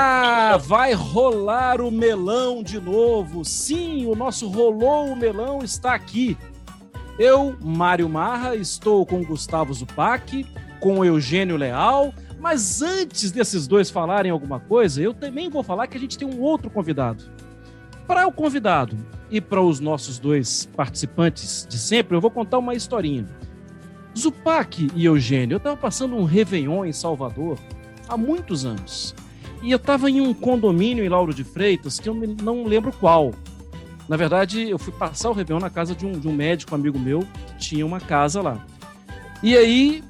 Ah, vai rolar o melão de novo. Sim, o nosso rolou o melão está aqui. Eu, Mário Marra, estou com Gustavo Zupac, com Eugênio Leal, mas antes desses dois falarem alguma coisa, eu também vou falar que a gente tem um outro convidado. Para o convidado e para os nossos dois participantes de sempre, eu vou contar uma historinha. Zupac e Eugênio, eu estava passando um Réveillon em Salvador há muitos anos. E eu estava em um condomínio em Lauro de Freitas, que eu não lembro qual. Na verdade, eu fui passar o Réveillon na casa de um, de um médico amigo meu que tinha uma casa lá. E aí,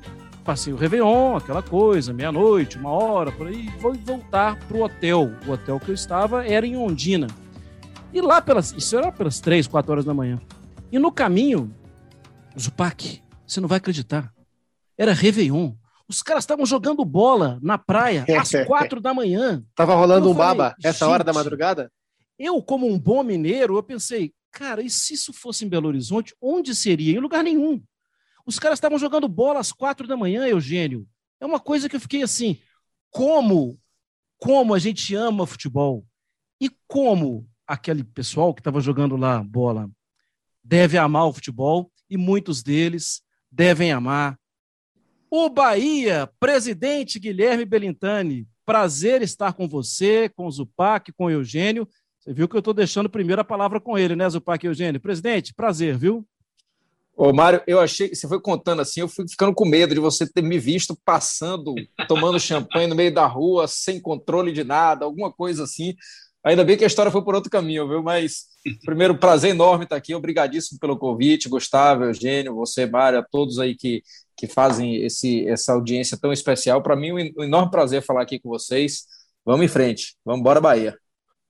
passei o Réveillon, aquela coisa, meia-noite, uma hora, por aí, vou voltar pro hotel. O hotel que eu estava era em Ondina. E lá pelas. Isso era pelas três, quatro horas da manhã. E no caminho, Zupac, você não vai acreditar. Era Réveillon. Os caras estavam jogando bola na praia às quatro da manhã. Tava rolando um falei, baba essa hora da madrugada? Eu, como um bom mineiro, eu pensei, cara, e se isso fosse em Belo Horizonte, onde seria? Em lugar nenhum. Os caras estavam jogando bola às quatro da manhã, Eugênio. É uma coisa que eu fiquei assim, como, como a gente ama futebol e como aquele pessoal que estava jogando lá bola deve amar o futebol e muitos deles devem amar o Bahia, presidente Guilherme Belintani, prazer estar com você, com o Zupac, com o Eugênio. Você viu que eu estou deixando primeiro a palavra com ele, né, Zupac e Eugênio? Presidente, prazer, viu? Ô, Mário, eu achei, você foi contando assim, eu fui ficando com medo de você ter me visto passando, tomando champanhe no meio da rua, sem controle de nada, alguma coisa assim. Ainda bem que a história foi por outro caminho, viu? Mas, primeiro, prazer enorme estar aqui. Obrigadíssimo pelo convite, Gustavo, Eugênio, você, Mário, a todos aí que que fazem esse, essa audiência tão especial. Para mim, um enorme prazer falar aqui com vocês. Vamos em frente. Vamos embora, Bahia.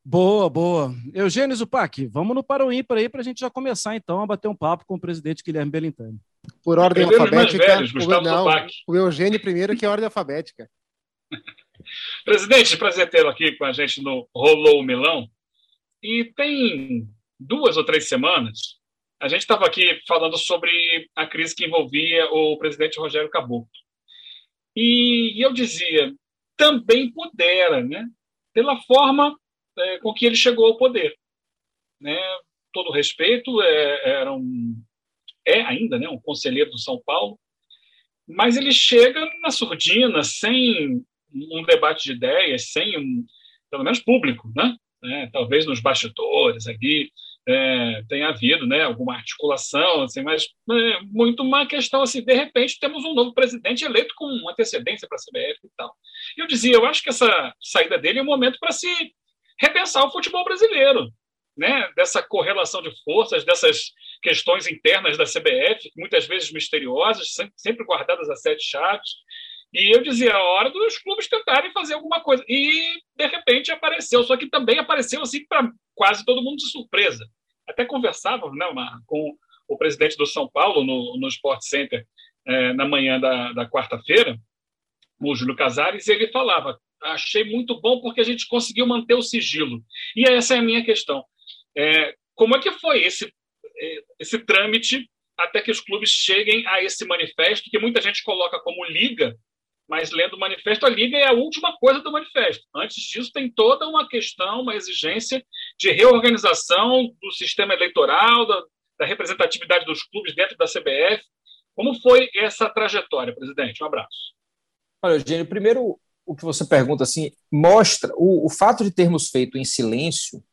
Boa, boa. Eugênio Zupac, vamos no para o ímpar aí para a gente já começar então a bater um papo com o presidente Guilherme Belintani. Por ordem alfabética, velhos, o, não, o Eugênio primeiro, que é ordem alfabética. Presidente, prazer tê-lo aqui com a gente no Rolou o Milão. E tem duas ou três semanas, a gente estava aqui falando sobre a crise que envolvia o presidente Rogério Caboclo. E, eu dizia, também pudera, né? pela forma é, com que ele chegou ao poder. Né? Todo respeito, é, era um, é ainda né, um conselheiro do São Paulo, mas ele chega na surdina, sem um debate de ideias, sem um, pelo menos público, né? É, talvez nos bastidores aqui, é, tenha havido né, alguma articulação, assim, mas é, muito uma questão assim, de repente temos um novo presidente eleito com antecedência para a CBF e tal. E eu dizia, eu acho que essa saída dele é um momento para se repensar o futebol brasileiro, né, dessa correlação de forças, dessas questões internas da CBF, muitas vezes misteriosas, sempre guardadas a sete chaves, e eu dizia, a hora dos clubes tentarem fazer alguma coisa. E, de repente, apareceu. Só que também apareceu, assim, para quase todo mundo de surpresa até conversava né, com o presidente do São Paulo no, no Sport Center é, na manhã da, da quarta-feira, o Júlio Casares, e ele falava: achei muito bom porque a gente conseguiu manter o sigilo. E essa é a minha questão. É, como é que foi esse, é, esse trâmite até que os clubes cheguem a esse manifesto, que muita gente coloca como liga, mas lendo o manifesto, a Liga é a última coisa do manifesto. Antes disso, tem toda uma questão, uma exigência de reorganização do sistema eleitoral, da, da representatividade dos clubes dentro da CBF. Como foi essa trajetória, presidente? Um abraço. Olha, Eugênio, primeiro o que você pergunta assim mostra o, o fato de termos feito em silêncio,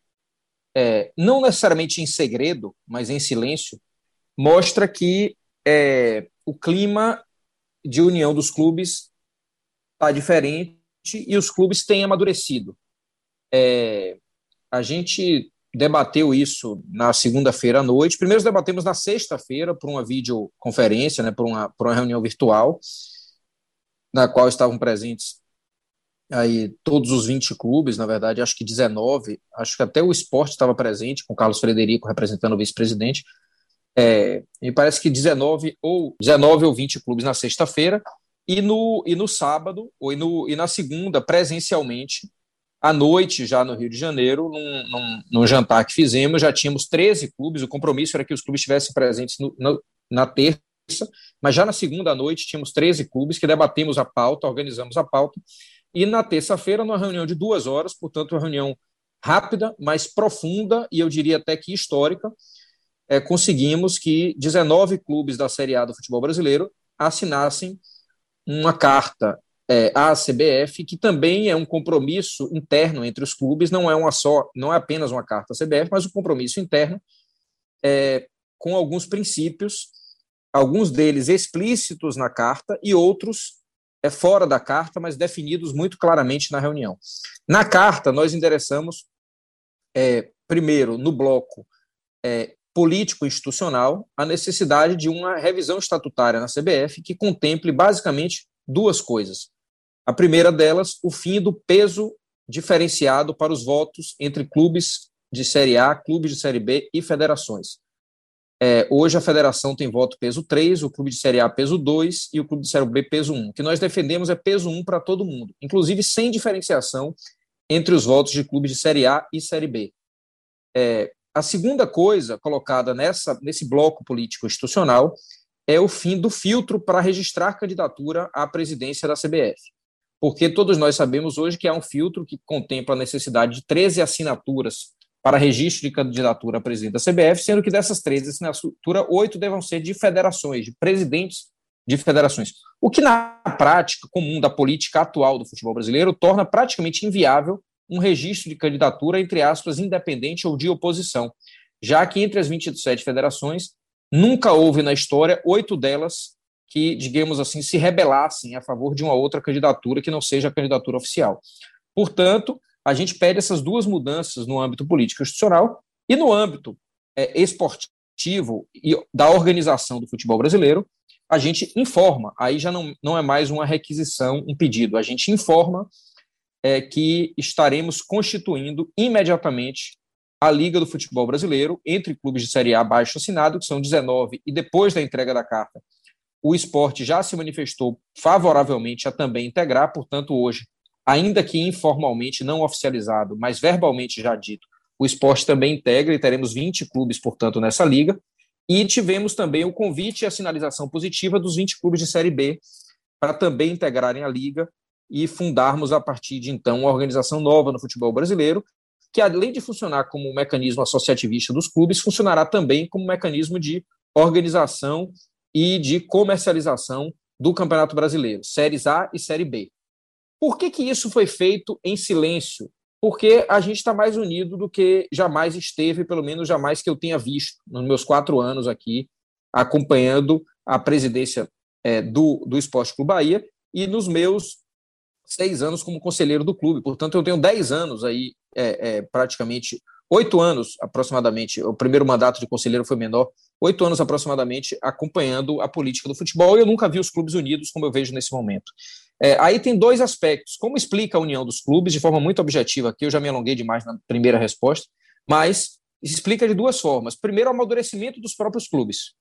é, não necessariamente em segredo, mas em silêncio, mostra que é, o clima de união dos clubes está diferente e os clubes têm amadurecido. É, a gente debateu isso na segunda-feira à noite. Primeiro debatemos na sexta-feira por uma videoconferência, né, por, uma, por uma reunião virtual, na qual estavam presentes aí todos os 20 clubes, na verdade, acho que 19, acho que até o esporte estava presente, com Carlos Frederico representando o vice-presidente. É, me parece que 19 ou 19 ou 20 clubes na sexta-feira, e no, e no sábado, ou e, no, e na segunda, presencialmente, à noite, já no Rio de Janeiro, num, num, num, jantar que fizemos, já tínhamos 13 clubes, o compromisso era que os clubes estivessem presentes no, no, na terça, mas já na segunda noite tínhamos 13 clubes que debatemos a pauta, organizamos a pauta, E na terça-feira, numa reunião de duas horas, portanto, uma reunião rápida, mas profunda e eu diria até que histórica, é, conseguimos que 19 clubes da Série A do futebol brasileiro assinassem uma carta é, à CBF, que também é um compromisso interno entre os clubes, não é uma só, não é apenas uma carta à CBF, mas um compromisso interno é, com alguns princípios, alguns deles explícitos na carta e outros é fora da carta, mas definidos muito claramente na reunião. Na carta, nós endereçamos, é, primeiro, no bloco é, político-institucional, a necessidade de uma revisão estatutária na CBF que contemple basicamente duas coisas. A primeira delas, o fim do peso diferenciado para os votos entre clubes de Série A, clubes de Série B e federações. É, hoje a federação tem voto peso 3, o clube de Série A peso 2 e o clube de Série B peso 1. O que nós defendemos é peso 1 para todo mundo, inclusive sem diferenciação entre os votos de clubes de Série A e Série B. É, a segunda coisa colocada nessa, nesse bloco político institucional é o fim do filtro para registrar candidatura à presidência da CBF. Porque todos nós sabemos hoje que há um filtro que contempla a necessidade de 13 assinaturas para registro de candidatura a presidente da CBF, sendo que dessas 13 assinaturas, oito devam ser de federações, de presidentes de federações. O que, na prática comum da política atual do futebol brasileiro, torna praticamente inviável um registro de candidatura, entre aspas, independente ou de oposição, já que entre as 27 federações, nunca houve na história oito delas que, digamos assim, se rebelassem a favor de uma outra candidatura que não seja a candidatura oficial. Portanto, a gente pede essas duas mudanças no âmbito político institucional e no âmbito é, esportivo e da organização do futebol brasileiro, a gente informa, aí já não, não é mais uma requisição, um pedido, a gente informa é, que estaremos constituindo imediatamente a Liga do Futebol Brasileiro entre clubes de Série A baixo assinado, que são 19, e depois da entrega da carta, o esporte já se manifestou favoravelmente a também integrar, portanto, hoje ainda que informalmente, não oficializado, mas verbalmente já dito, o esporte também integra e teremos 20 clubes, portanto, nessa liga. E tivemos também o convite e a sinalização positiva dos 20 clubes de Série B para também integrarem a liga e fundarmos a partir de então uma organização nova no futebol brasileiro, que além de funcionar como um mecanismo associativista dos clubes, funcionará também como um mecanismo de organização e de comercialização do Campeonato Brasileiro, séries A e Série B. Por que, que isso foi feito em silêncio? Porque a gente está mais unido do que jamais esteve, pelo menos jamais que eu tenha visto nos meus quatro anos aqui, acompanhando a presidência é, do, do Esporte Clube Bahia e nos meus seis anos como conselheiro do clube. Portanto, eu tenho dez anos aí, é, é, praticamente oito anos aproximadamente. O primeiro mandato de conselheiro foi menor, oito anos aproximadamente acompanhando a política do futebol. E eu nunca vi os clubes unidos como eu vejo nesse momento. É, aí tem dois aspectos. Como explica a união dos clubes de forma muito objetiva aqui, eu já me alonguei demais na primeira resposta, mas explica de duas formas. Primeiro, o amadurecimento dos próprios clubes.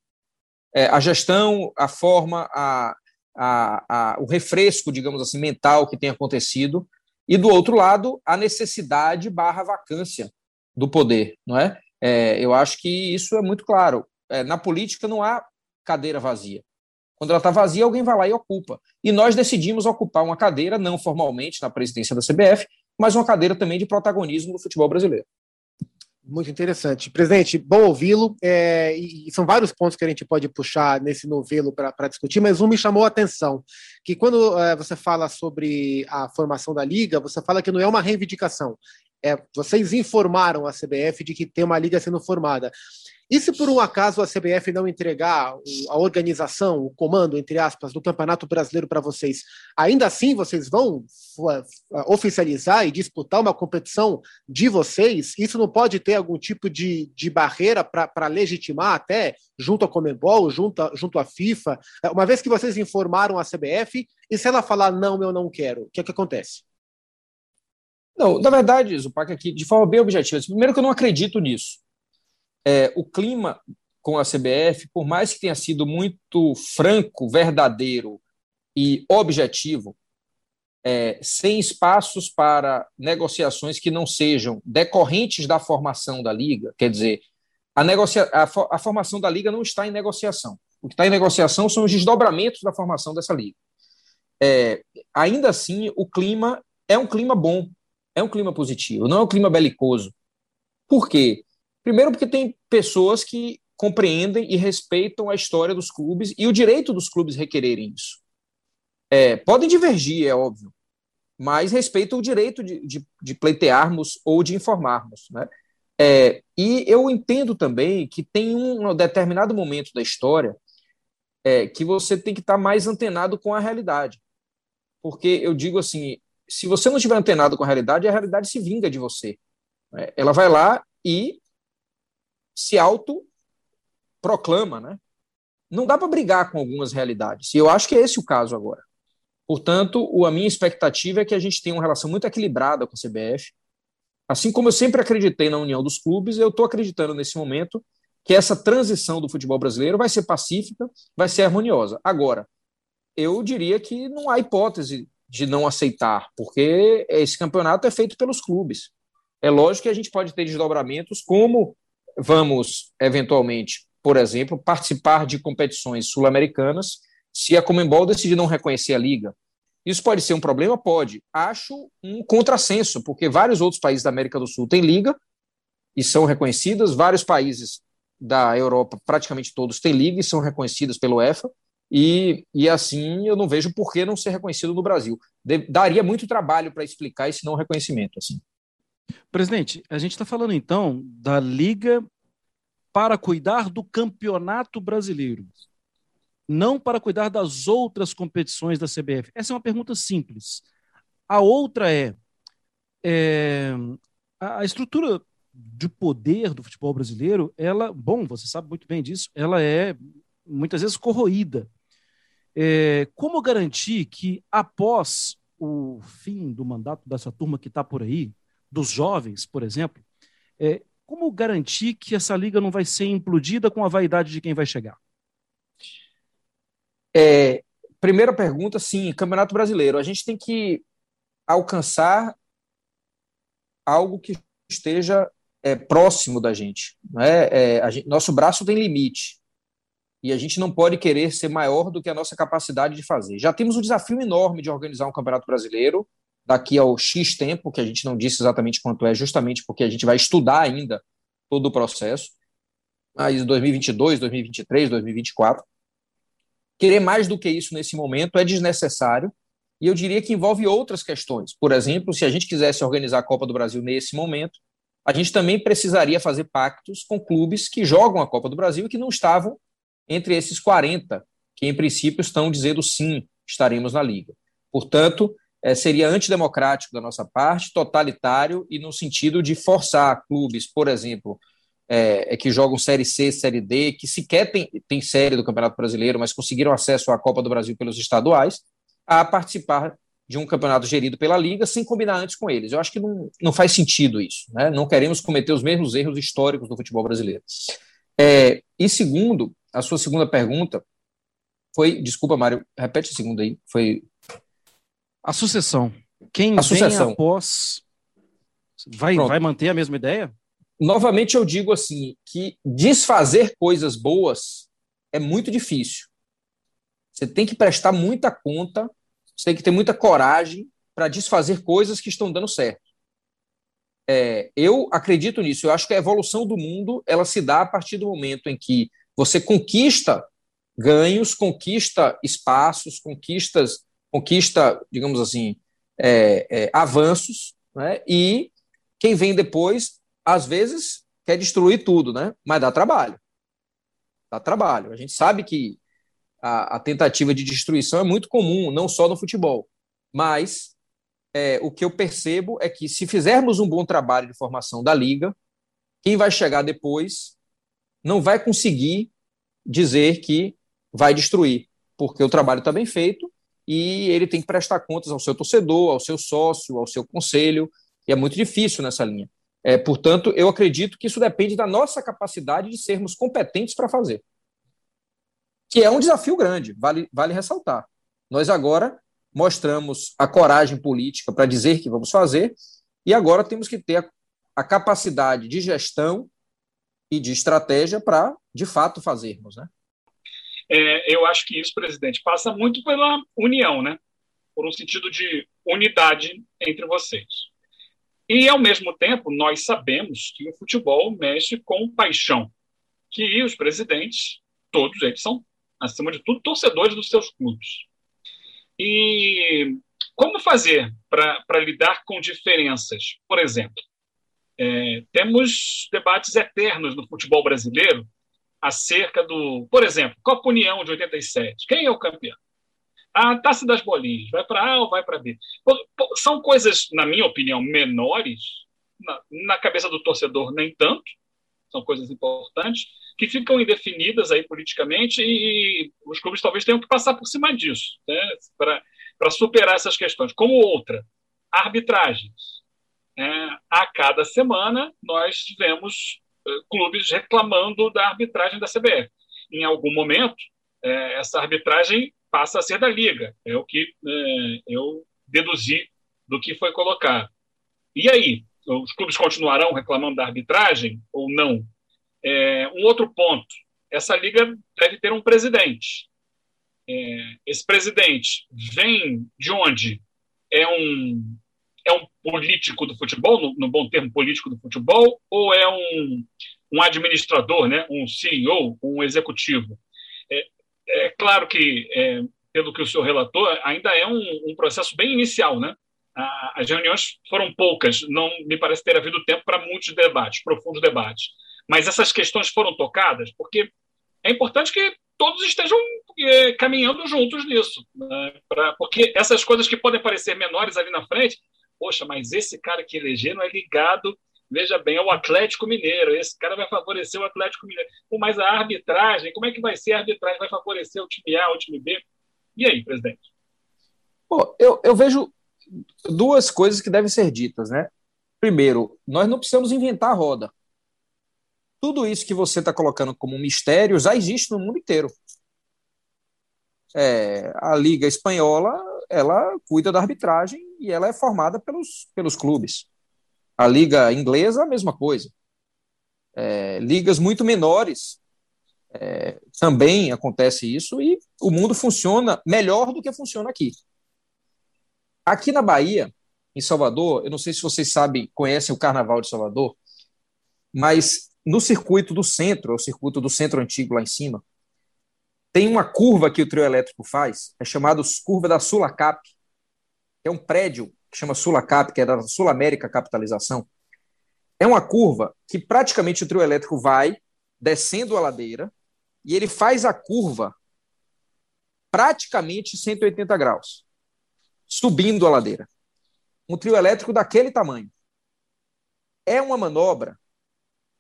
É, a gestão, a forma, a, a, a, o refresco, digamos assim, mental que tem acontecido. E do outro lado, a necessidade barra vacância do poder, não é? é eu acho que isso é muito claro. É, na política não há cadeira vazia. Quando ela está vazia, alguém vai lá e ocupa. E nós decidimos ocupar uma cadeira, não formalmente na presidência da CBF, mas uma cadeira também de protagonismo no futebol brasileiro. Muito interessante. Presidente, bom ouvi-lo. É, e são vários pontos que a gente pode puxar nesse novelo para discutir, mas um me chamou a atenção: que quando é, você fala sobre a formação da Liga, você fala que não é uma reivindicação. É, vocês informaram a CBF de que tem uma liga sendo formada. E se por um acaso a CBF não entregar a organização, o comando, entre aspas, do Campeonato Brasileiro para vocês, ainda assim vocês vão oficializar e disputar uma competição de vocês? Isso não pode ter algum tipo de, de barreira para legitimar até junto à Comebol, junto, a, junto à FIFA? Uma vez que vocês informaram a CBF, e se ela falar não, eu não quero, o que, é que acontece? Não, na verdade, Zupac, aqui, de forma bem objetiva, primeiro que eu não acredito nisso é, o clima com a CBF, por mais que tenha sido muito franco, verdadeiro e objetivo, é, sem espaços para negociações que não sejam decorrentes da formação da liga, quer dizer, a, negocia a, a formação da liga não está em negociação. O que está em negociação são os desdobramentos da formação dessa liga. é, ainda assim, o clima é um clima bom, é um clima positivo, não é um clima belicoso. Por quê? Primeiro, porque tem pessoas que compreendem e respeitam a história dos clubes e o direito dos clubes requererem isso. É, podem divergir, é óbvio, mas respeitam o direito de, de, de pleitearmos ou de informarmos. Né? É, e eu entendo também que tem um determinado momento da história é, que você tem que estar mais antenado com a realidade. Porque eu digo assim, se você não estiver antenado com a realidade, a realidade se vinga de você. Né? Ela vai lá e se auto proclama, né? Não dá para brigar com algumas realidades. E eu acho que é esse o caso agora. Portanto, a minha expectativa é que a gente tenha uma relação muito equilibrada com a CBF. Assim como eu sempre acreditei na união dos clubes, eu estou acreditando nesse momento que essa transição do futebol brasileiro vai ser pacífica, vai ser harmoniosa. Agora, eu diria que não há hipótese de não aceitar, porque esse campeonato é feito pelos clubes. É lógico que a gente pode ter desdobramentos, como vamos, eventualmente, por exemplo, participar de competições sul-americanas se a Comembol decidir não reconhecer a liga. Isso pode ser um problema? Pode. Acho um contrassenso, porque vários outros países da América do Sul têm liga e são reconhecidas, vários países da Europa, praticamente todos, têm liga e são reconhecidas pelo EFA, e, e assim eu não vejo por que não ser reconhecido no Brasil. De, daria muito trabalho para explicar esse não reconhecimento. Assim. Presidente, a gente está falando então da Liga para cuidar do campeonato brasileiro não para cuidar das outras competições da CBF? Essa é uma pergunta simples. A outra é, é a estrutura de poder do futebol brasileiro, ela, bom, você sabe muito bem disso, ela é muitas vezes corroída. É, como garantir que após o fim do mandato dessa turma que está por aí, dos jovens, por exemplo, é, como garantir que essa liga não vai ser implodida com a vaidade de quem vai chegar? É, primeira pergunta, sim, Campeonato Brasileiro. A gente tem que alcançar algo que esteja é, próximo da gente. Né? É, gente, nosso braço tem limite e a gente não pode querer ser maior do que a nossa capacidade de fazer. Já temos um desafio enorme de organizar um Campeonato Brasileiro daqui ao X tempo, que a gente não disse exatamente quanto é, justamente porque a gente vai estudar ainda todo o processo. Mas 2022, 2023, 2024. Querer mais do que isso nesse momento é desnecessário e eu diria que envolve outras questões. Por exemplo, se a gente quisesse organizar a Copa do Brasil nesse momento, a gente também precisaria fazer pactos com clubes que jogam a Copa do Brasil e que não estavam entre esses 40, que em princípio estão dizendo sim, estaremos na Liga. Portanto, é, seria antidemocrático da nossa parte, totalitário e no sentido de forçar clubes, por exemplo, é, que jogam Série C, Série D, que sequer tem, tem série do Campeonato Brasileiro, mas conseguiram acesso à Copa do Brasil pelos estaduais, a participar de um campeonato gerido pela Liga sem combinar antes com eles. Eu acho que não, não faz sentido isso. Né? Não queremos cometer os mesmos erros históricos do futebol brasileiro. É, e segundo, a sua segunda pergunta foi, desculpa, Mário, repete a segunda aí, foi... A sucessão. Quem a sucessão. após... Vai, vai manter a mesma ideia? novamente eu digo assim que desfazer coisas boas é muito difícil. Você tem que prestar muita conta, você tem que ter muita coragem para desfazer coisas que estão dando certo. É, eu acredito nisso. Eu acho que a evolução do mundo ela se dá a partir do momento em que você conquista ganhos, conquista espaços, conquistas, conquista, digamos assim, é, é, avanços, né? e quem vem depois às vezes quer destruir tudo, né? Mas dá trabalho. Dá trabalho. A gente sabe que a, a tentativa de destruição é muito comum, não só no futebol. Mas é, o que eu percebo é que se fizermos um bom trabalho de formação da liga, quem vai chegar depois não vai conseguir dizer que vai destruir, porque o trabalho está bem feito e ele tem que prestar contas ao seu torcedor, ao seu sócio, ao seu conselho, e é muito difícil nessa linha. É, portanto, eu acredito que isso depende da nossa capacidade de sermos competentes para fazer. Que é um desafio grande, vale, vale ressaltar. Nós agora mostramos a coragem política para dizer que vamos fazer, e agora temos que ter a, a capacidade de gestão e de estratégia para, de fato, fazermos. Né? É, eu acho que isso, presidente, passa muito pela união, né? por um sentido de unidade entre vocês. E, ao mesmo tempo, nós sabemos que o futebol mexe com paixão, que os presidentes, todos eles são, acima de tudo, torcedores dos seus clubes. E como fazer para lidar com diferenças? Por exemplo, é, temos debates eternos no futebol brasileiro acerca do, por exemplo, Copa União de 87. Quem é o campeão? A taça das bolinhas, vai para A ou vai para B? São coisas, na minha opinião, menores, na, na, cabeça do torcedor, nem tanto, são coisas importantes, que ficam indefinidas aí politicamente e, e os clubes talvez tenham que passar por cima disso, né, para superar essas questões. Como outra, arbitragens. É, a cada semana nós tivemos clubes reclamando da arbitragem da CBF. Em algum momento, é, essa arbitragem passa a ser da Liga. É o que é, eu deduzi do que foi colocado. E aí? Os clubes continuarão reclamando da arbitragem ou não? É, um outro ponto: essa liga deve ter um presidente. É, esse presidente vem de onde? É um é um político do futebol, no, no, bom termo político do futebol, ou é um, um administrador, né, um CEO, um executivo? É, é claro que, é, pelo que o senhor relatou, ainda é um, um processo bem inicial, né? as reuniões foram poucas, não me parece ter havido tempo para muitos debates, profundos debates. Mas essas questões foram tocadas porque é importante que todos estejam é, caminhando juntos nisso. Né? Pra, porque essas coisas que podem parecer menores ali na frente, poxa, mas esse cara que elegeram é ligado, veja bem, ao Atlético Mineiro, esse cara vai favorecer o Atlético Mineiro. Mas a arbitragem, como é que vai ser a arbitragem? Vai favorecer o time A, o time B? E aí, presidente? Pô, eu, eu vejo duas coisas que devem ser ditas, né? Primeiro, nós não precisamos inventar a roda. Tudo isso que você está colocando como mistério já existe no mundo inteiro. É, a Liga Espanhola ela cuida da arbitragem e ela é formada pelos, pelos clubes. A Liga Inglesa, a mesma coisa. É, ligas muito menores é, também acontece isso e o mundo funciona melhor do que funciona aqui. Aqui na Bahia, em Salvador, eu não sei se vocês sabem, conhecem o Carnaval de Salvador, mas no circuito do centro, o circuito do centro antigo lá em cima, tem uma curva que o trio elétrico faz, é chamado curva da Sulacap, é um prédio que chama Sulacap, que é da Sul América Capitalização. É uma curva que praticamente o trio elétrico vai descendo a ladeira e ele faz a curva praticamente 180 graus, subindo a ladeira. Um trio elétrico daquele tamanho. É uma manobra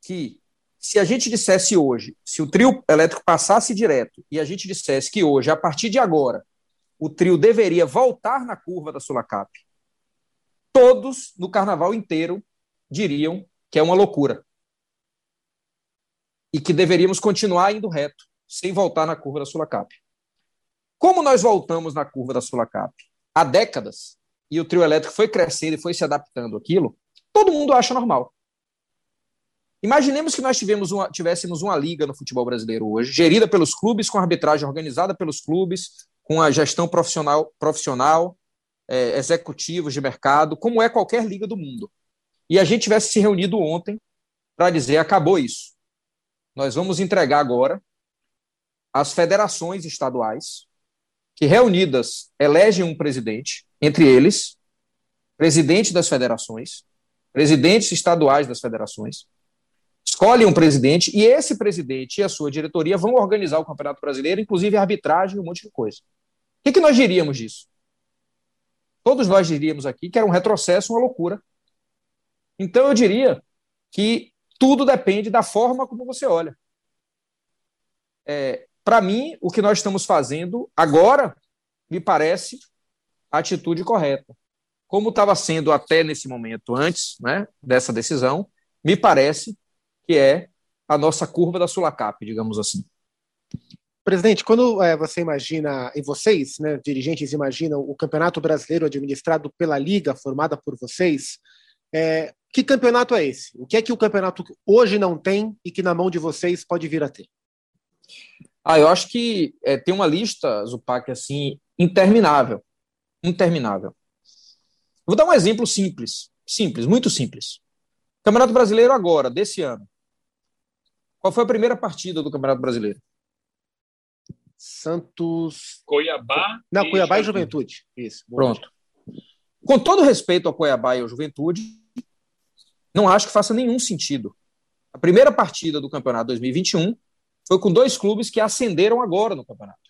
que se a gente dissesse hoje, se o trio elétrico passasse direto e a gente dissesse que hoje, a partir de agora, o trio deveria voltar na curva da Sulacap, todos no carnaval inteiro diriam que é uma loucura. E que deveríamos continuar indo reto, sem voltar na curva da Sulacap. Como nós voltamos na curva da Sulacap há décadas, e o trio elétrico foi crescendo e foi se adaptando àquilo, todo mundo acha normal. Imaginemos que nós uma, tivéssemos uma liga no futebol brasileiro hoje, gerida pelos clubes, com arbitragem organizada pelos clubes, com a gestão profissional, profissional é, executivos de mercado, como é qualquer liga do mundo. E a gente tivesse se reunido ontem para dizer: acabou isso. Nós vamos entregar agora as federações estaduais, que reunidas elegem um presidente, entre eles, presidente das federações, presidentes estaduais das federações, escolhem um presidente e esse presidente e a sua diretoria vão organizar o Campeonato Brasileiro, inclusive arbitragem e um monte de coisa. O que, que nós diríamos disso? Todos nós diríamos aqui que era um retrocesso, uma loucura. Então eu diria que tudo depende da forma como você olha. É, Para mim, o que nós estamos fazendo agora me parece a atitude correta. Como estava sendo até nesse momento, antes né, dessa decisão, me parece que é a nossa curva da Sulacap, digamos assim. Presidente, quando é, você imagina, e vocês, né, dirigentes, imaginam o Campeonato Brasileiro administrado pela Liga, formada por vocês, é, que campeonato é esse? O que é que o campeonato hoje não tem e que na mão de vocês pode vir a ter? Ah, eu acho que é, tem uma lista, Zupac, assim, interminável. interminável. Vou dar um exemplo simples, simples, muito simples. Campeonato Brasileiro agora, desse ano. Qual foi a primeira partida do Campeonato Brasileiro? Santos. Cuiabá. Não, Cuiabá e Juventude. Isso. Pronto. Com todo respeito ao Cuiabá e ao Juventude, não acho que faça nenhum sentido. A primeira partida do Campeonato 2021 foi com dois clubes que ascenderam agora no campeonato.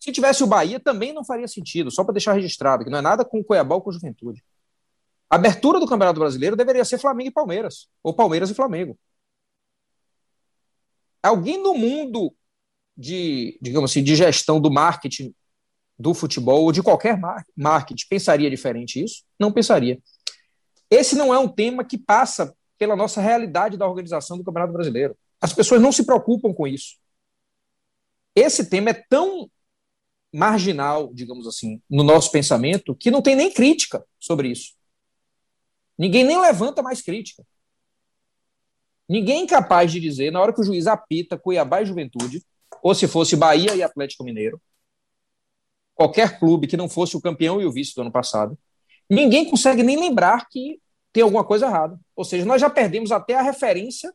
Se tivesse o Bahia, também não faria sentido, só para deixar registrado, que não é nada com o Cuiabá ou com a Juventude. A abertura do Campeonato Brasileiro deveria ser Flamengo e Palmeiras, ou Palmeiras e Flamengo. Alguém no mundo de, digamos assim, de gestão do marketing do futebol ou de qualquer marketing pensaria diferente isso? Não pensaria. Esse não é um tema que passa pela nossa realidade da organização do Campeonato Brasileiro. As pessoas não se preocupam com isso. Esse tema é tão marginal, digamos assim, no nosso pensamento, que não tem nem crítica sobre isso. Ninguém nem levanta mais crítica. Ninguém é capaz de dizer, na hora que o juiz apita Cuiabá e Juventude, ou se fosse Bahia e Atlético Mineiro, qualquer clube que não fosse o campeão e o vice do ano passado, ninguém consegue nem lembrar que tem alguma coisa errada. Ou seja, nós já perdemos até a referência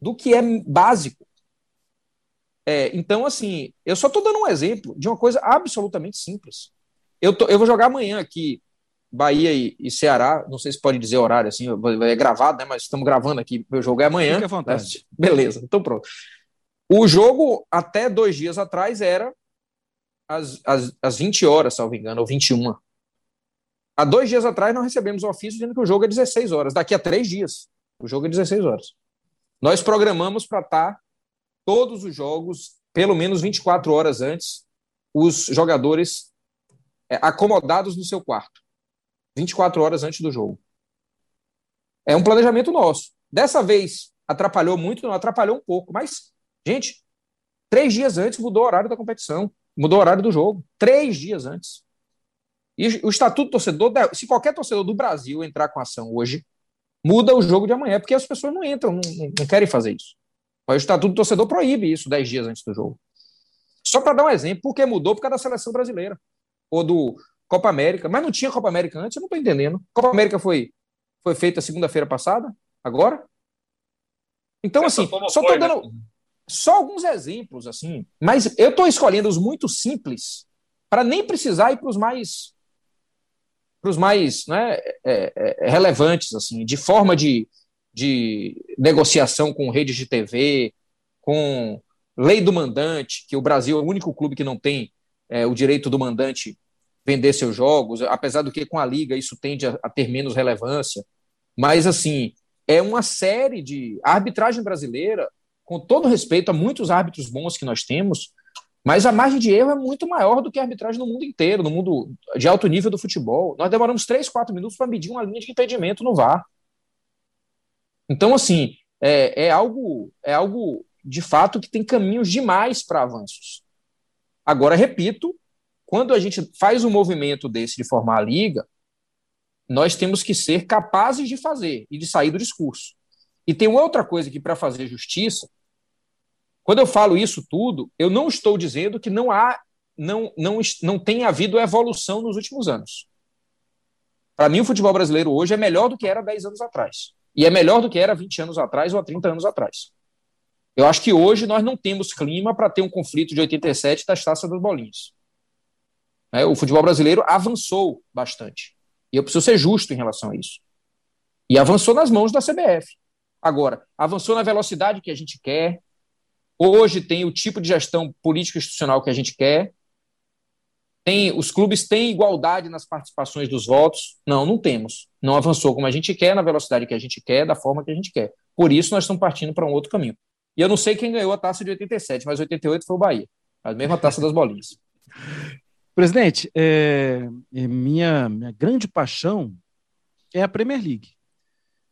do que é básico. É, então, assim, eu só estou dando um exemplo de uma coisa absolutamente simples. Eu, tô, eu vou jogar amanhã aqui Bahia e, e, Ceará, não sei se pode dizer horário assim, é gravado, né? Mas estamos gravando aqui. Meu jogo é amanhã. Fique à vontade. Né? Beleza, então pronto. O jogo, até dois dias atrás, era às, às, às 20 horas, salvo engano, ou 21. Há dois dias atrás, nós recebemos o ofício dizendo que o jogo é 16 horas. Daqui a três dias, o jogo é 16 horas. Nós programamos para estar tá todos os jogos, pelo menos 24 horas antes, os jogadores é, acomodados no seu quarto. 24 horas antes do jogo. É um planejamento nosso. Dessa vez, atrapalhou muito, não atrapalhou um pouco, mas, gente, três dias antes mudou o horário da competição, mudou o horário do jogo. Três dias antes. E o Estatuto Torcedor, se qualquer torcedor do Brasil entrar com ação hoje, muda o jogo de amanhã, porque as pessoas não entram, não, não querem fazer isso. O Estatuto Torcedor proíbe isso dez dias antes do jogo. Só para dar um exemplo, porque mudou por causa da seleção brasileira. Ou do Copa América. Mas não tinha Copa América antes, eu não estou entendendo. Copa América foi, foi feita segunda-feira passada? Agora? Então, assim, só estou dando. Né? Só alguns exemplos, assim. Mas eu estou escolhendo os muito simples para nem precisar ir para os mais para os mais né, é, é, relevantes, assim, de forma de, de negociação com redes de TV, com lei do mandante, que o Brasil é o único clube que não tem é, o direito do mandante vender seus jogos, apesar do que com a liga isso tende a, a ter menos relevância. Mas, assim, é uma série de. A arbitragem brasileira, com todo respeito a muitos árbitros bons que nós temos, mas a margem de erro é muito maior do que a arbitragem no mundo inteiro, no mundo de alto nível do futebol. Nós demoramos 3, 4 minutos para medir uma linha de impedimento no VAR. Então, assim, é, é, algo, é algo de fato que tem caminhos demais para avanços. Agora, repito, quando a gente faz um movimento desse de formar a liga, nós temos que ser capazes de fazer e de sair do discurso. E tem outra coisa que, para fazer justiça, quando eu falo isso tudo, eu não estou dizendo que não há, não, não, não tem havido evolução nos últimos anos. Para mim, o futebol brasileiro hoje é melhor do que era 10 anos atrás. E é melhor do que era 20 anos atrás ou há 30 anos atrás. Eu acho que hoje nós não temos clima para ter um conflito de 87 das taças das bolinhas. É, o futebol brasileiro avançou bastante. E eu preciso ser justo em relação a isso. E avançou nas mãos da CBF. Agora, avançou na velocidade que a gente quer, Hoje tem o tipo de gestão política institucional que a gente quer. Tem, os clubes têm igualdade nas participações dos votos? Não, não temos. Não avançou como a gente quer, na velocidade que a gente quer, da forma que a gente quer. Por isso, nós estamos partindo para um outro caminho. E eu não sei quem ganhou a taça de 87, mas 88 foi o Bahia. A mesma taça das bolinhas. Presidente, é, é minha, minha grande paixão é a Premier League.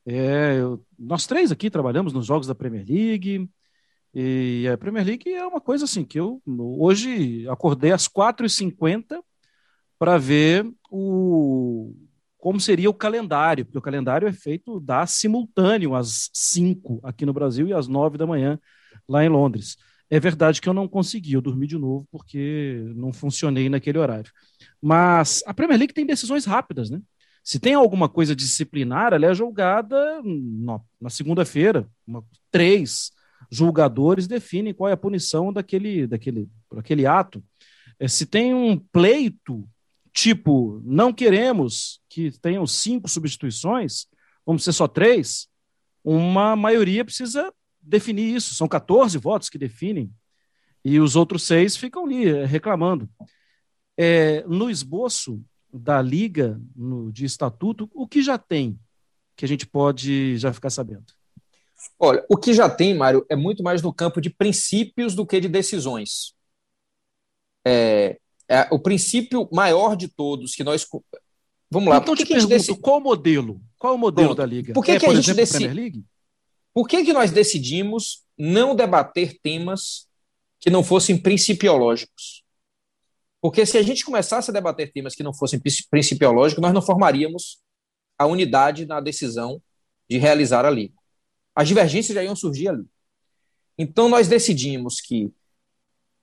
É, eu, nós três aqui trabalhamos nos jogos da Premier League, e a Premier League é uma coisa assim que eu hoje acordei às 4h50 para ver o como seria o calendário, porque o calendário é feito dá simultâneo às 5 aqui no Brasil e às 9 da manhã lá em Londres. É verdade que eu não consegui, eu dormi de novo porque não funcionei naquele horário. Mas a Premier League tem decisões rápidas, né? Se tem alguma coisa disciplinar, ela é julgada na segunda-feira. Três julgadores definem qual é a punição daquele, daquele, daquele ato. É, se tem um pleito, tipo, não queremos que tenham cinco substituições, vamos ser só três, uma maioria precisa definir isso. São 14 votos que definem, e os outros seis ficam ali é, reclamando. É, no esboço da Liga no, de Estatuto, o que já tem que a gente pode já ficar sabendo? Olha, o que já tem, Mário, é muito mais no campo de princípios do que de decisões. É, é o princípio maior de todos que nós. Vamos lá. Então, te pergunto, qual o modelo? Qual o modelo Pronto. da Liga? Por que, é, que a gente decide... Por que, que nós decidimos não debater temas que não fossem principiológicos? Porque se a gente começasse a debater temas que não fossem principiológicos, nós não formaríamos a unidade na decisão de realizar a Liga as divergências já iam surgir ali. Então, nós decidimos que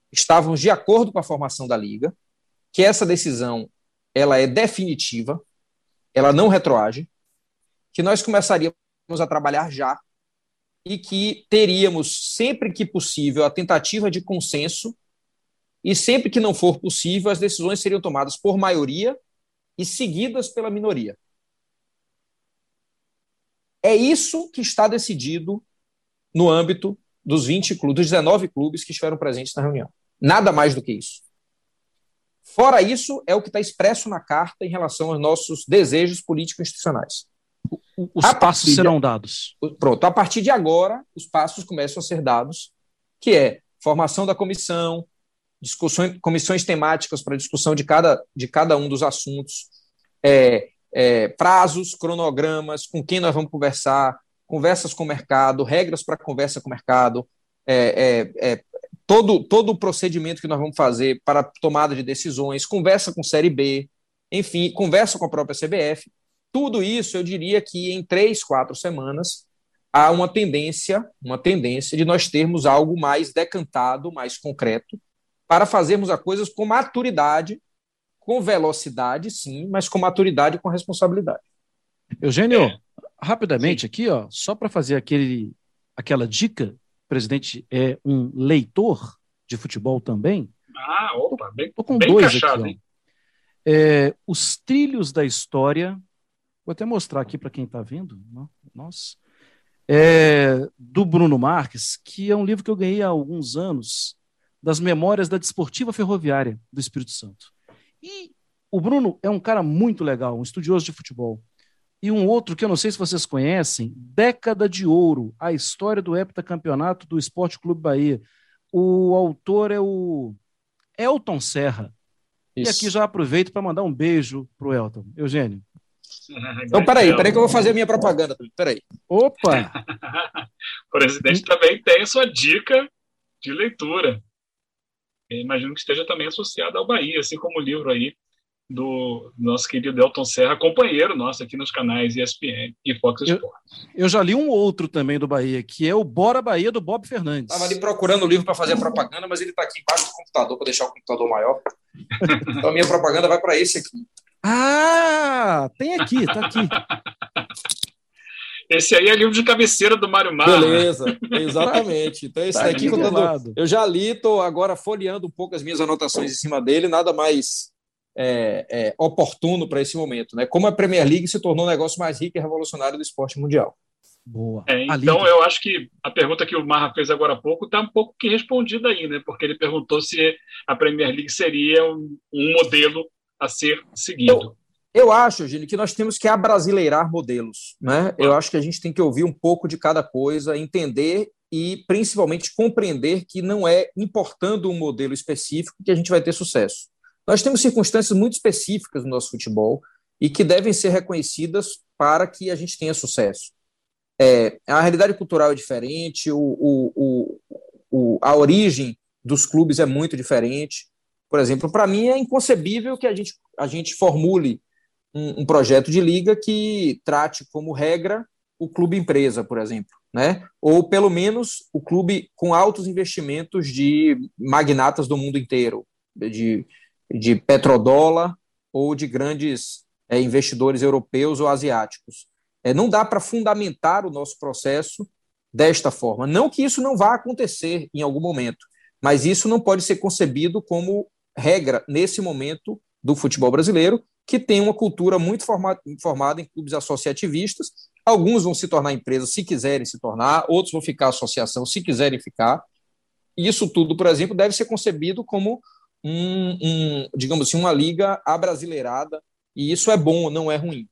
estávamos de acordo com a formação da Liga, que essa decisão ela é definitiva, ela não retroage, que nós começaríamos a trabalhar já e que teríamos, sempre que possível, a tentativa de consenso e sempre que não for possível, as decisões seriam tomadas por maioria e seguidas pela minoria. É isso que está decidido no âmbito dos 20 clubes, dos 19 clubes que estiveram presentes na reunião. Nada mais do que isso. Fora isso, é o que está expresso na carta em relação aos nossos desejos político-institucionais. Os a passos serão de... dados. Pronto, a partir de agora, os passos começam a ser dados, que é formação da comissão, discussões, comissões temáticas para discussão de cada, de cada um dos assuntos, é, é, prazos, cronogramas, com quem nós vamos conversar, conversas com o mercado, regras para conversa com o mercado, é, é, é, todo, todo o procedimento que nós vamos fazer para tomada de decisões, conversa com Série B, enfim, conversa com a própria CBF. Tudo isso, eu diria que em três, quatro semanas, há uma tendência, uma tendência de nós termos algo mais decantado, mais concreto, para fazermos as coisas com maturidade com velocidade, sim, mas com maturidade e com responsabilidade. Eugênio, é. rapidamente sim. aqui, ó, só para fazer aquele, aquela dica, o presidente é um leitor de futebol também. Ah, opa, bem, tô, com bem dois encaixado, aqui, é, Os Trilhos da História, vou até mostrar aqui para quem está vendo, nossa, é, do Bruno Marques, que é um livro que eu ganhei há alguns anos, das memórias da Desportiva Ferroviária do Espírito Santo. E o Bruno é um cara muito legal, um estudioso de futebol. E um outro que eu não sei se vocês conhecem, Década de Ouro, a história do heptacampeonato do Esporte Clube Bahia. O autor é o Elton Serra. Isso. E aqui já aproveito para mandar um beijo pro Elton. Eugênio. Então, peraí, peraí que eu vou fazer a minha propaganda. Peraí. Opa! o presidente também tem a sua dica de leitura imagino que esteja também associado ao Bahia, assim como o livro aí do nosso querido Elton Serra, companheiro nosso aqui nos canais ESPN e Fox eu, Sports. Eu já li um outro também do Bahia, que é o Bora Bahia do Bob Fernandes. Estava ali procurando o livro para fazer a propaganda, mas ele está aqui embaixo do computador para deixar o computador maior. então a minha propaganda vai para esse aqui. Ah, tem aqui, está aqui. Esse aí é livro de cabeceira do Mário Mar. Beleza, exatamente. Então, esse tá aqui eu, dando, eu já li, estou agora folheando um pouco as minhas anotações em cima dele, nada mais é, é, oportuno para esse momento. Né? Como a Premier League se tornou o negócio mais rico e revolucionário do esporte mundial. Boa. É, então, eu acho que a pergunta que o Marra fez agora há pouco está um pouco que respondida aí, né? Porque ele perguntou se a Premier League seria um, um modelo a ser seguido. Eu, eu acho, Eugênio, que nós temos que abrasileirar modelos. Né? Eu acho que a gente tem que ouvir um pouco de cada coisa, entender e principalmente compreender que não é importando um modelo específico que a gente vai ter sucesso. Nós temos circunstâncias muito específicas no nosso futebol e que devem ser reconhecidas para que a gente tenha sucesso. É, a realidade cultural é diferente, o, o, o, a origem dos clubes é muito diferente. Por exemplo, para mim é inconcebível que a gente, a gente formule um, um projeto de liga que trate como regra o clube empresa, por exemplo, né? Ou pelo menos o clube com altos investimentos de magnatas do mundo inteiro, de, de petrodólar ou de grandes é, investidores europeus ou asiáticos. É, não dá para fundamentar o nosso processo desta forma. Não que isso não vá acontecer em algum momento, mas isso não pode ser concebido como regra nesse momento do futebol brasileiro, que tem uma cultura muito formada, formada em clubes associativistas. Alguns vão se tornar empresas se quiserem se tornar, outros vão ficar associação se quiserem ficar. Isso tudo, por exemplo, deve ser concebido como um, um digamos assim, uma liga abrasileirada, e isso é bom, não é ruim.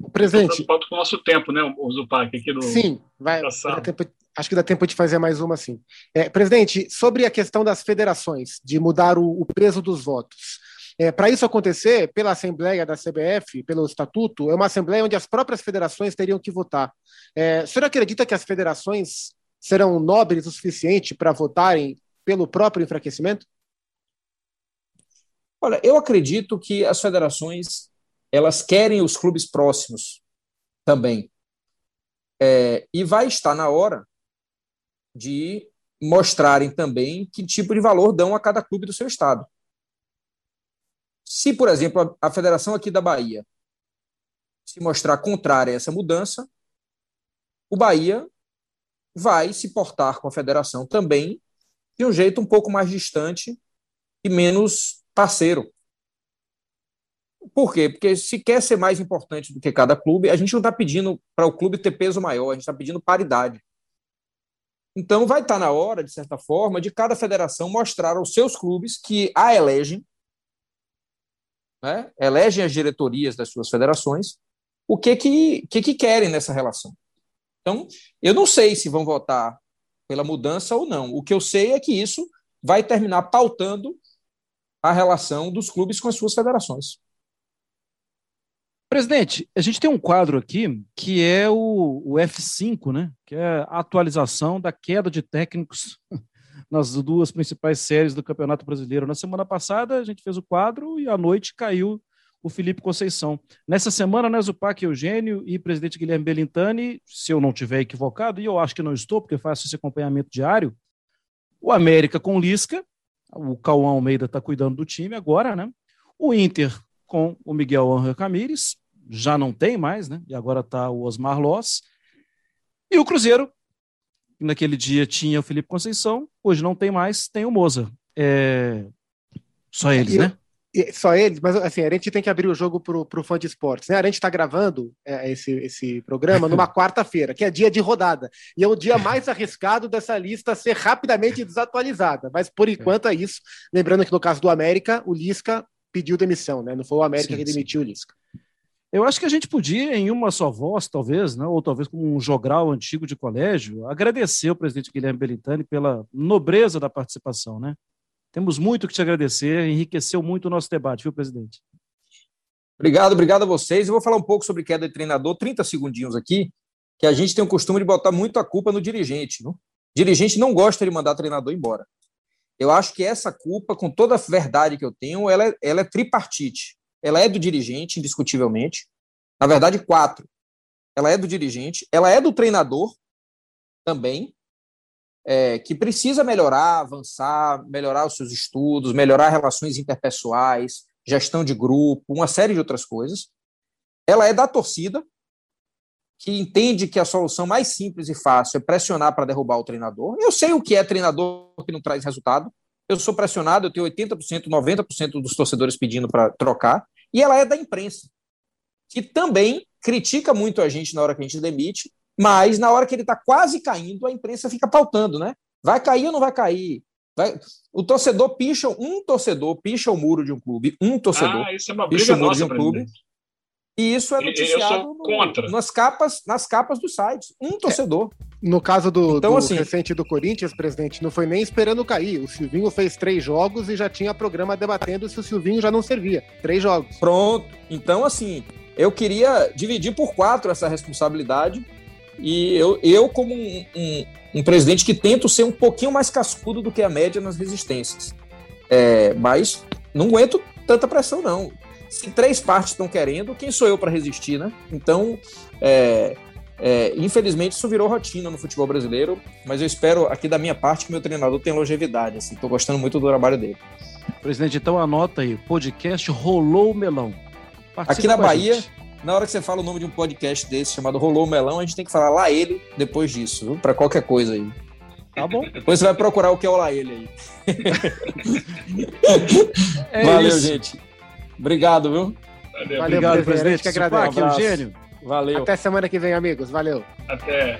O presente. com o nosso tempo, né, o Zupac, aqui no. Sim, vai. Tempo, acho que dá tempo de fazer mais uma, sim. É, presidente, sobre a questão das federações, de mudar o, o peso dos votos. É, Para isso acontecer, pela Assembleia da CBF, pelo Estatuto, é uma Assembleia onde as próprias federações teriam que votar. É, o senhor acredita que as federações serão nobres o suficiente para votarem pelo próprio enfraquecimento? Olha, eu acredito que as federações elas querem os clubes próximos também. É, e vai estar na hora de mostrarem também que tipo de valor dão a cada clube do seu estado. Se, por exemplo, a, federação aqui da Bahia se mostrar contrária a essa mudança, o Bahia vai se portar com a federação também de um jeito um pouco mais distante e menos parceiro. Por quê? Porque se quer ser mais importante do que cada clube, a gente não está pedindo para o clube ter peso maior, a gente está pedindo paridade. Então vai estar na hora, de certa forma, de cada federação mostrar aos seus clubes que a elegem, né, elegem as diretorias das suas federações, o que que, que que querem nessa relação. Então, eu não sei se vão votar pela mudança ou não. O que eu sei é que isso vai terminar pautando a relação dos clubes com as suas federações. Presidente, a gente tem um quadro aqui que é o, o F5, né? Que é a atualização da queda de técnicos nas duas principais séries do Campeonato Brasileiro. Na semana passada, a gente fez o quadro e à noite caiu o Felipe Conceição. Nessa semana, né, Zupac Eugênio e presidente Guilherme Belintani, se eu não tiver equivocado, e eu acho que não estou, porque faço esse acompanhamento diário, o América com Lisca, o Cauã Almeida está cuidando do time agora, né? O Inter com o Miguel Angel Camires, já não tem mais, né? E agora está o Osmar Loss. E o Cruzeiro, naquele dia tinha o Felipe Conceição, hoje não tem mais, tem o Moza. É... Só eles, e, né? só eles, mas assim, a gente tem que abrir o jogo pro, pro fã de esportes, né? A gente está gravando é, esse, esse programa numa quarta-feira, que é dia de rodada, e é o dia mais arriscado dessa lista ser rapidamente desatualizada, mas por enquanto é isso. Lembrando que no caso do América, o Lisca pediu demissão, né? Não foi o América sim, que demitiu sim. o Lisca. Eu acho que a gente podia, em uma só voz, talvez, né, ou talvez como um jogral antigo de colégio, agradecer o presidente Guilherme Belintani pela nobreza da participação, né? Temos muito que te agradecer, enriqueceu muito o nosso debate, viu, presidente? Obrigado, obrigado a vocês. Eu vou falar um pouco sobre queda de treinador, 30 segundinhos aqui, que a gente tem o costume de botar muito a culpa no dirigente. Não? dirigente não gosta de mandar treinador embora. Eu acho que essa culpa, com toda a verdade que eu tenho, ela é, ela é tripartite. Ela é do dirigente, indiscutivelmente. Na verdade, quatro. Ela é do dirigente, ela é do treinador também, é, que precisa melhorar, avançar, melhorar os seus estudos, melhorar relações interpessoais, gestão de grupo, uma série de outras coisas. Ela é da torcida, que entende que a solução mais simples e fácil é pressionar para derrubar o treinador. Eu sei o que é treinador que não traz resultado. Eu sou pressionado, eu tenho 80%, 90% dos torcedores pedindo para trocar. E ela é da imprensa, que também critica muito a gente na hora que a gente demite mas na hora que ele está quase caindo, a imprensa fica pautando, né? Vai cair ou não vai cair? Vai... O torcedor picha, um torcedor picha o muro de um clube, um torcedor ah, isso é uma briga picha o muro nossa, de um clube. E isso é noticiado no, nas, capas, nas capas dos sites. Um torcedor. É, no caso do, então, do assim, recente do Corinthians, presidente, não foi nem esperando cair. O Silvinho fez três jogos e já tinha programa debatendo se o Silvinho já não servia. Três jogos. Pronto. Então, assim, eu queria dividir por quatro essa responsabilidade e eu, eu como um, um, um, presidente que tento ser um pouquinho mais cascudo do que a média nas resistências. É, mas não aguento tanta pressão, não. Se três partes estão querendo, quem sou eu para resistir, né? Então, é, é, infelizmente, isso virou rotina no futebol brasileiro, mas eu espero aqui da minha parte que meu treinador tenha longevidade. Assim, Estou gostando muito do trabalho dele. Presidente, então anota aí, podcast Rolou o Melão. Participa aqui na Bahia, na hora que você fala o nome de um podcast desse chamado Rolou o Melão, a gente tem que falar lá ele depois disso, para qualquer coisa aí. Tá bom. Depois você vai procurar o que é o lá ele aí. é Valeu, isso. gente. Obrigado, viu? Valeu, Valeu presidente. presidente que agradece. Um Aqui, um gênio. Valeu. Até semana que vem, amigos. Valeu. Até.